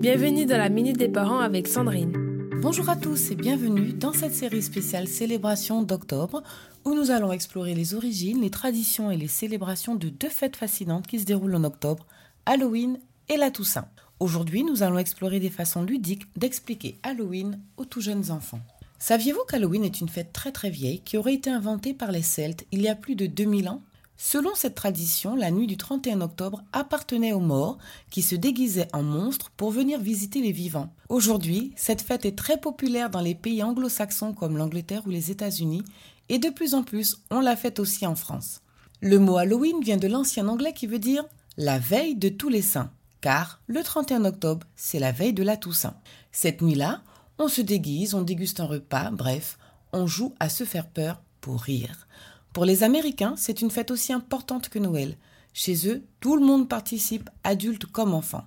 Bienvenue dans la Minute des Parents avec Sandrine. Bonjour à tous et bienvenue dans cette série spéciale Célébration d'octobre où nous allons explorer les origines, les traditions et les célébrations de deux fêtes fascinantes qui se déroulent en octobre, Halloween et la Toussaint. Aujourd'hui, nous allons explorer des façons ludiques d'expliquer Halloween aux tout jeunes enfants. Saviez-vous qu'Halloween est une fête très très vieille qui aurait été inventée par les Celtes il y a plus de 2000 ans? Selon cette tradition, la nuit du 31 octobre appartenait aux morts qui se déguisaient en monstres pour venir visiter les vivants. Aujourd'hui, cette fête est très populaire dans les pays anglo-saxons comme l'Angleterre ou les États-Unis et de plus en plus on la fête aussi en France. Le mot Halloween vient de l'ancien anglais qui veut dire la veille de tous les saints, car le 31 octobre, c'est la veille de la Toussaint. Cette nuit-là, on se déguise, on déguste un repas, bref, on joue à se faire peur pour rire. Pour les Américains, c'est une fête aussi importante que Noël. Chez eux, tout le monde participe, adultes comme enfants.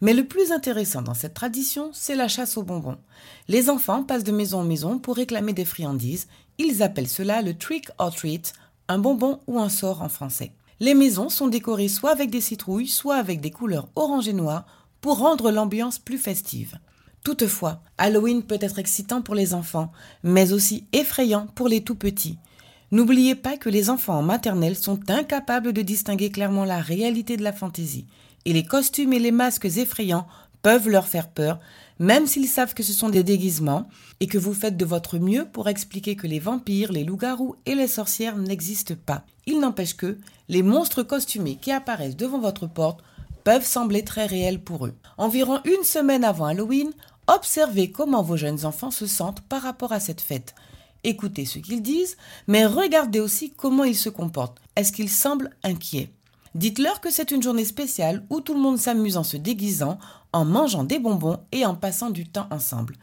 Mais le plus intéressant dans cette tradition, c'est la chasse aux bonbons. Les enfants passent de maison en maison pour réclamer des friandises. Ils appellent cela le trick or treat, un bonbon ou un sort en français. Les maisons sont décorées soit avec des citrouilles, soit avec des couleurs orange et noir pour rendre l'ambiance plus festive. Toutefois, Halloween peut être excitant pour les enfants, mais aussi effrayant pour les tout petits. N'oubliez pas que les enfants en maternelle sont incapables de distinguer clairement la réalité de la fantaisie, et les costumes et les masques effrayants peuvent leur faire peur, même s'ils savent que ce sont des déguisements, et que vous faites de votre mieux pour expliquer que les vampires, les loups-garous et les sorcières n'existent pas. Il n'empêche que les monstres costumés qui apparaissent devant votre porte peuvent sembler très réels pour eux. Environ une semaine avant Halloween, observez comment vos jeunes enfants se sentent par rapport à cette fête écoutez ce qu'ils disent, mais regardez aussi comment ils se comportent. Est-ce qu'ils semblent inquiets? Dites-leur que c'est une journée spéciale où tout le monde s'amuse en se déguisant, en mangeant des bonbons et en passant du temps ensemble.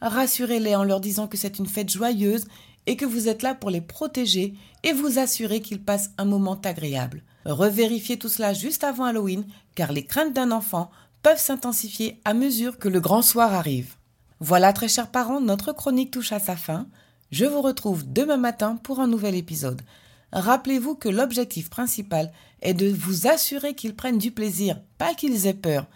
Rassurez-les en leur disant que c'est une fête joyeuse et que vous êtes là pour les protéger et vous assurer qu'ils passent un moment agréable. Revérifiez tout cela juste avant Halloween car les craintes d'un enfant peuvent s'intensifier à mesure que le grand soir arrive. Voilà très chers parents, notre chronique touche à sa fin. Je vous retrouve demain matin pour un nouvel épisode. Rappelez-vous que l'objectif principal est de vous assurer qu'ils prennent du plaisir, pas qu'ils aient peur.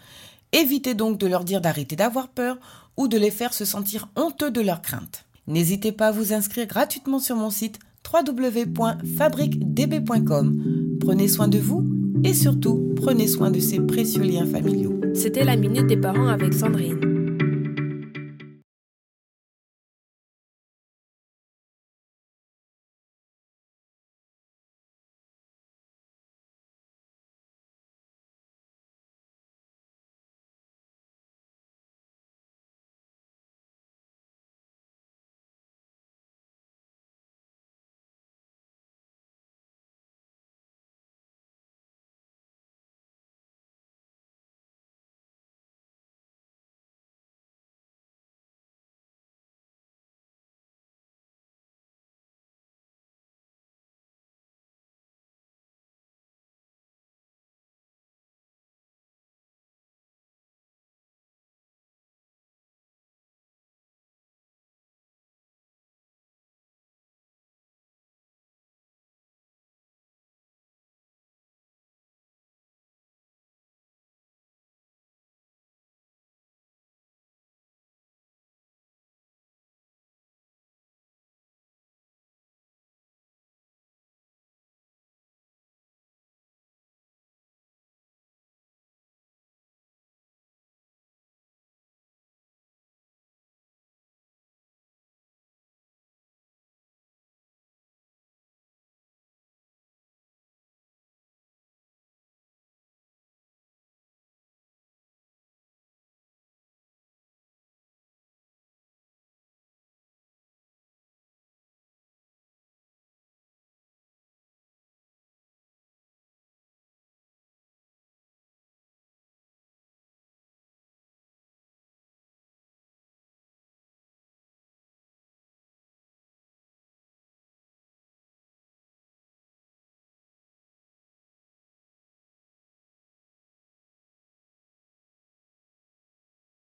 Évitez donc de leur dire d'arrêter d'avoir peur ou de les faire se sentir honteux de leurs craintes. N'hésitez pas à vous inscrire gratuitement sur mon site www.fabriquedb.com. Prenez soin de vous et surtout prenez soin de ces précieux liens familiaux. C'était la minute des parents avec Sandrine.